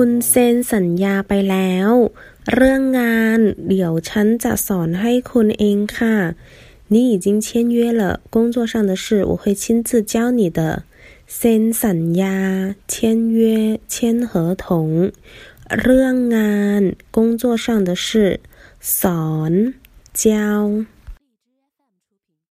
คุณเซ็นสัญญาไปแล้ว เรื่องงานเดี๋ยวฉันจะสอนให้คุณเองค่ะ你已经签约了工作上的事我会亲自教你的เซ็นสัญญา签约签合同เรื่องงาน工作上的事สอน教